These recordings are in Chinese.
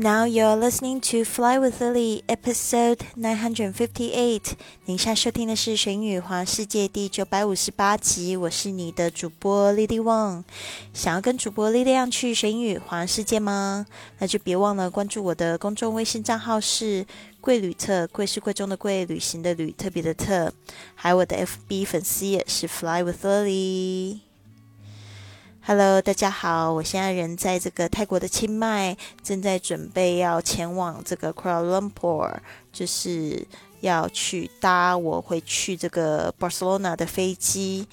Now you're listening to Fly with Lily, episode nine hundred fifty-eight。您现在收听的是《学英语环世界》第九百五十八集。我是你的主播 Lily Wang。想要跟主播 Lily 去学英语环世界吗？那就别忘了关注我的公众微信账号是“贵旅特”，贵是贵重的贵，旅行的旅，特别的特。还有我的 FB 粉丝也是 Fly with Lily。Hello，大家好，我现在人在这个泰国的清迈，正在准备要前往这个 Kuala Lumpur，就是要去搭我回去这个 Barcelona 的飞机。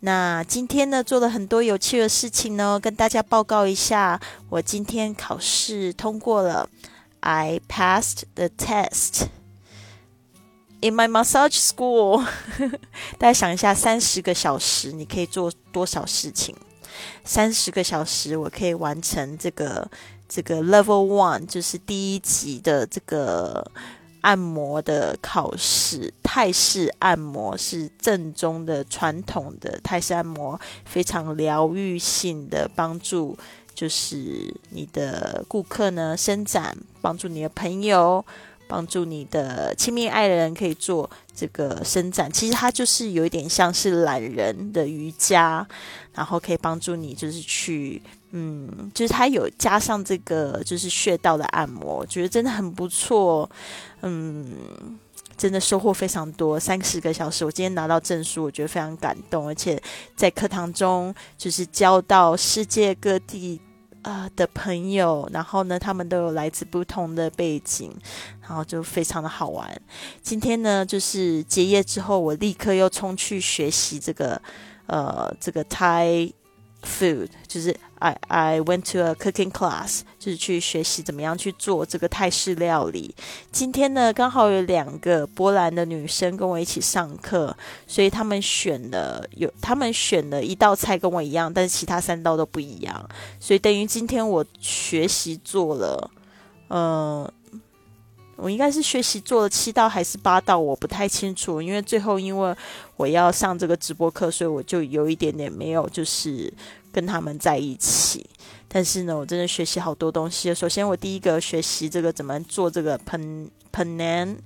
那今天呢，做了很多有趣的事情呢，跟大家报告一下。我今天考试通过了，I passed the test in my massage school。大家想一下，三十个小时你可以做多少事情？三十个小时，我可以完成这个这个 Level One，就是第一级的这个按摩的考试。泰式按摩是正宗的传统的泰式按摩，非常疗愈性的帮助，就是你的顾客呢伸展，帮助你的朋友。帮助你的亲密爱人可以做这个伸展，其实它就是有一点像是懒人的瑜伽，然后可以帮助你就是去，嗯，就是它有加上这个就是穴道的按摩，我觉得真的很不错，嗯，真的收获非常多，三十个小时，我今天拿到证书，我觉得非常感动，而且在课堂中就是教到世界各地。呃的朋友，然后呢，他们都有来自不同的背景，然后就非常的好玩。今天呢，就是结业之后，我立刻又冲去学习这个，呃，这个 tai food，就是。I I went to a cooking class，就是去学习怎么样去做这个泰式料理。今天呢，刚好有两个波兰的女生跟我一起上课，所以他们选了有他们选了一道菜跟我一样，但是其他三道都不一样。所以等于今天我学习做了，呃，我应该是学习做了七道还是八道，我不太清楚。因为最后因为我要上这个直播课，所以我就有一点点没有就是。跟他们在一起，但是呢，我真的学习好多东西。首先，我第一个学习这个怎么做这个 pen penan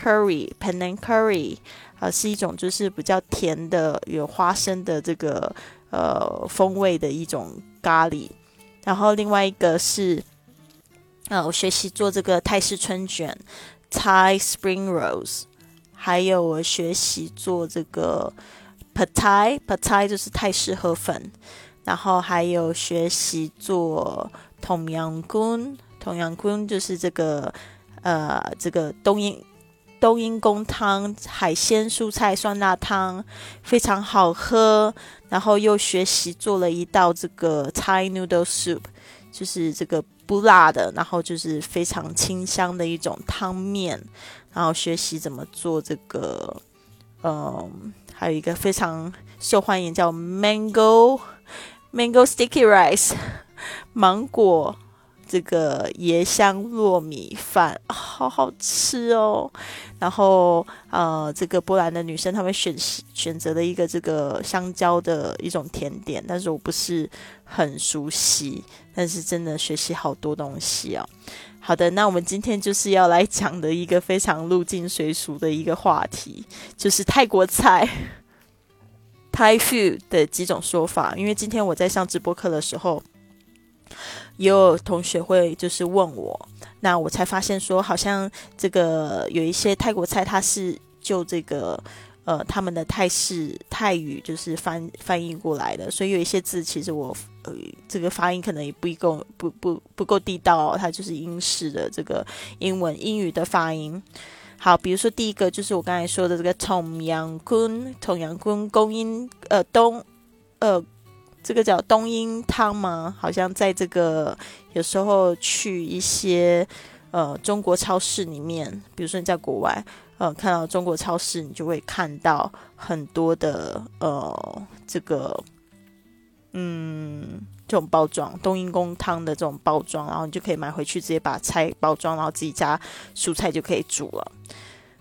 curry penan curry 啊，是一种就是比较甜的，有花生的这个呃风味的一种咖喱。然后另外一个是，啊，我学习做这个泰式春卷 Thai spring rolls，还有我学习做这个 Pad Thai Pad Thai 就是泰式河粉。然后还有学习做同阳宫，同阳宫就是这个呃，这个冬阴冬阴功汤，海鲜蔬菜酸辣汤非常好喝。然后又学习做了一道这个 Thai noodle soup，就是这个不辣的，然后就是非常清香的一种汤面。然后学习怎么做这个，嗯，还有一个非常受欢迎叫 Mango。Mango sticky rice，芒果这个椰香糯米饭，好好吃哦。然后呃，这个波兰的女生她们选选择了一个这个香蕉的一种甜点，但是我不是很熟悉，但是真的学习好多东西哦。好的，那我们今天就是要来讲的一个非常入境随俗的一个话题，就是泰国菜。Thai food 的几种说法，因为今天我在上直播课的时候，也有同学会就是问我，那我才发现说，好像这个有一些泰国菜，它是就这个呃他们的泰式泰语就是翻翻译过来的，所以有一些字其实我呃这个发音可能也不够不不不够地道哦，它就是英式的这个英文英语的发音。好，比如说第一个就是我刚才说的这个同阳坤，同阳坤 供应呃东呃 这个叫冬阴汤吗？好像在这个有时候去一些呃中国超市里面，比如说你在国外呃看到中国超市，你就会看到很多的呃这个嗯。这种包装冬阴功汤的这种包装，然后你就可以买回去，直接把菜包装，然后自己加蔬菜就可以煮了。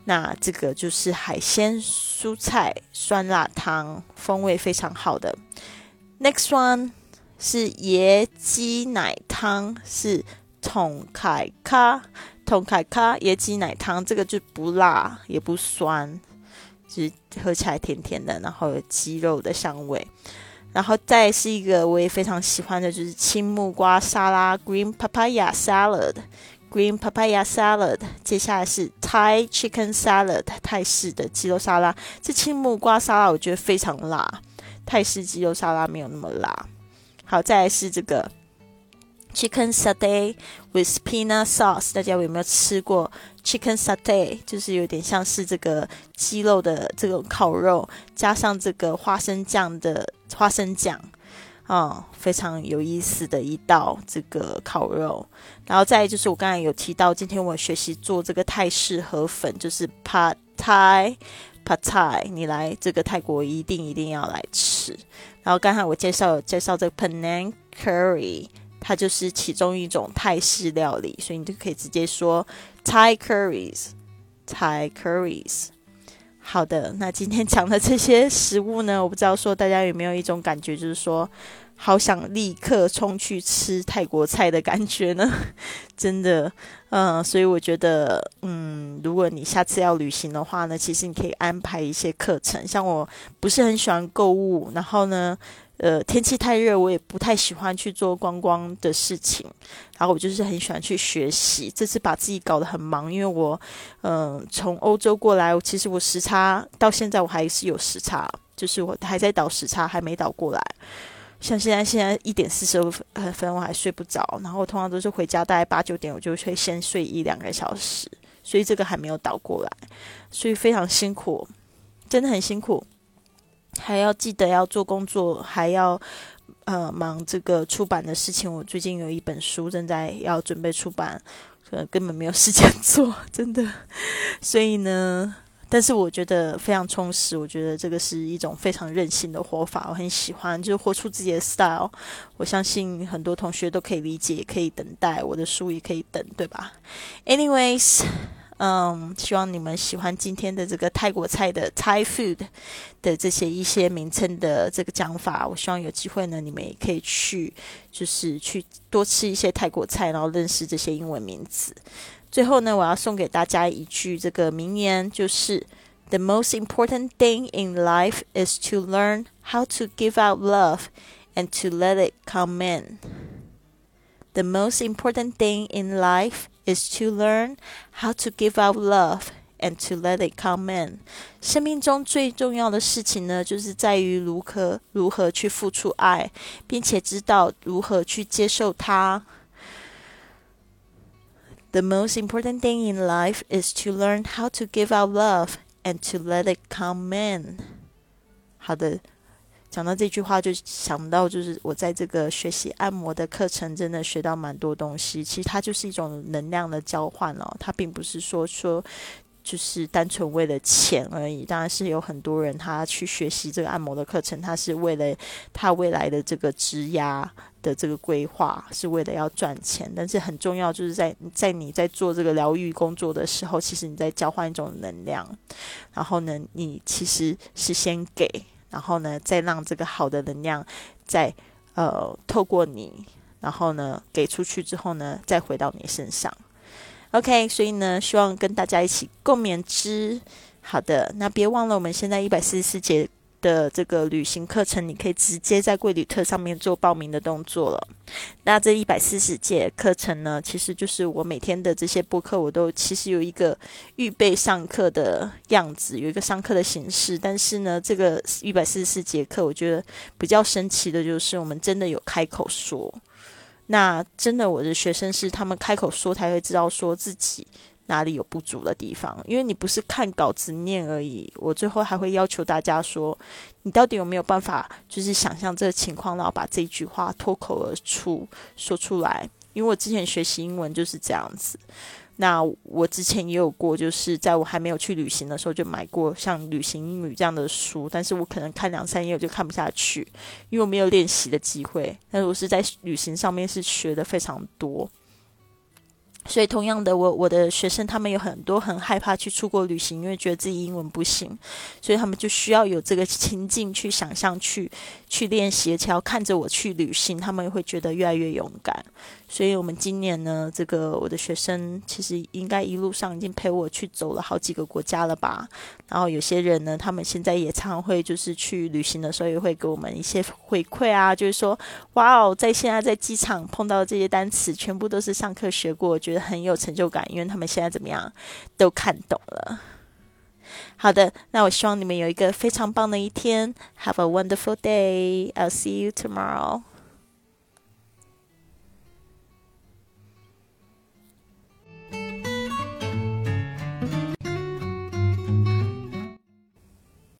那这个就是海鲜蔬菜酸辣汤，风味非常好的。Next one 是椰鸡奶汤，是桶凯咖，桶凯咖椰鸡奶汤，这个就不辣也不酸，就是喝起来甜甜的，然后有鸡肉的香味。然后再是一个我也非常喜欢的，就是青木瓜沙拉 （Green Papaya Salad），Green Papaya Salad。接下来是 Thai Chicken Salad，泰式的鸡肉沙拉。这青木瓜沙拉我觉得非常辣，泰式鸡肉沙拉没有那么辣。好，再来是这个 Chicken Satay with Peanut Sauce，大家有没有吃过 Chicken Satay？就是有点像是这个鸡肉的这种烤肉，加上这个花生酱的。花生酱，啊，非常有意思的一道这个烤肉。然后再就是我刚才有提到，今天我学习做这个泰式河粉，就是 Pad Thai Pad Thai，你来这个泰国一定一定要来吃。然后刚才我介绍介绍这个 Penang Curry，它就是其中一种泰式料理，所以你就可以直接说 Thai Curries，Thai Curries。好的，那今天讲的这些食物呢，我不知道说大家有没有一种感觉，就是说好想立刻冲去吃泰国菜的感觉呢？真的，嗯，所以我觉得，嗯，如果你下次要旅行的话呢，其实你可以安排一些课程。像我不是很喜欢购物，然后呢。呃，天气太热，我也不太喜欢去做观光的事情。然后我就是很喜欢去学习。这次把自己搞得很忙，因为我，嗯，从欧洲过来，其实我时差到现在我还是有时差，就是我还在倒时差，还没倒过来。像现在现在一点四十五分，我还睡不着。然后通常都是回家大概八九点，我就会先睡一两个小时，所以这个还没有倒过来，所以非常辛苦，真的很辛苦。还要记得要做工作，还要呃忙这个出版的事情。我最近有一本书正在要准备出版，可能根本没有时间做，真的。所以呢，但是我觉得非常充实。我觉得这个是一种非常任性的活法，我很喜欢，就是活出自己的 style。我相信很多同学都可以理解，可以等待我的书，也可以等，对吧？Anyways。嗯，希望你们喜欢今天的这个泰国菜的 Thai food 的这些一些名称的这个讲法。我希望有机会呢，你们也可以去，就是去多吃一些泰国菜，然后认识这些英文名字。最后呢，我要送给大家一句这个名言，就是 The most important thing in life is to learn how to give out love and to let it come in. The most important thing in life is to learn how to give out love and to let it come in。生命中最重要的事情呢，就是在于如何如何去付出爱，并且知道如何去接受它。The most important thing in life is to learn how to give out love and to let it come in。好的。讲到这句话，就想到就是我在这个学习按摩的课程，真的学到蛮多东西。其实它就是一种能量的交换哦，它并不是说说就是单纯为了钱而已。当然是有很多人他去学习这个按摩的课程，他是为了他未来的这个职涯的这个规划，是为了要赚钱。但是很重要，就是在在你在做这个疗愈工作的时候，其实你在交换一种能量。然后呢，你其实是先给。然后呢，再让这个好的能量，再呃透过你，然后呢给出去之后呢，再回到你身上。OK，所以呢，希望跟大家一起共勉之。好的，那别忘了，我们现在一百四十四节。的这个旅行课程，你可以直接在贵旅特上面做报名的动作了。那这一百四十节课程呢，其实就是我每天的这些播客，我都其实有一个预备上课的样子，有一个上课的形式。但是呢，这个一百四十四节课，我觉得比较神奇的就是，我们真的有开口说。那真的，我的学生是他们开口说，才会知道说自己。哪里有不足的地方？因为你不是看稿子念而已，我最后还会要求大家说，你到底有没有办法，就是想象这个情况，然后把这句话脱口而出说出来。因为我之前学习英文就是这样子。那我之前也有过，就是在我还没有去旅行的时候，就买过像旅行英语这样的书，但是我可能看两三页我就看不下去，因为我没有练习的机会。但是我是在旅行上面是学的非常多。所以，同样的，我我的学生他们有很多很害怕去出国旅行，因为觉得自己英文不行，所以他们就需要有这个情境去想象、去去练习，而且要看着我去旅行，他们会觉得越来越勇敢。所以，我们今年呢，这个我的学生其实应该一路上已经陪我去走了好几个国家了吧。然后，有些人呢，他们现在也常会就是去旅行的时候，也会给我们一些回馈啊，就是说，哇哦，在现在在机场碰到这些单词，全部都是上课学过，觉很有成就感，因为他们现在怎么样都看懂了。好的，那我希望你们有一个非常棒的一天。Have a wonderful day. I'll see you tomorrow.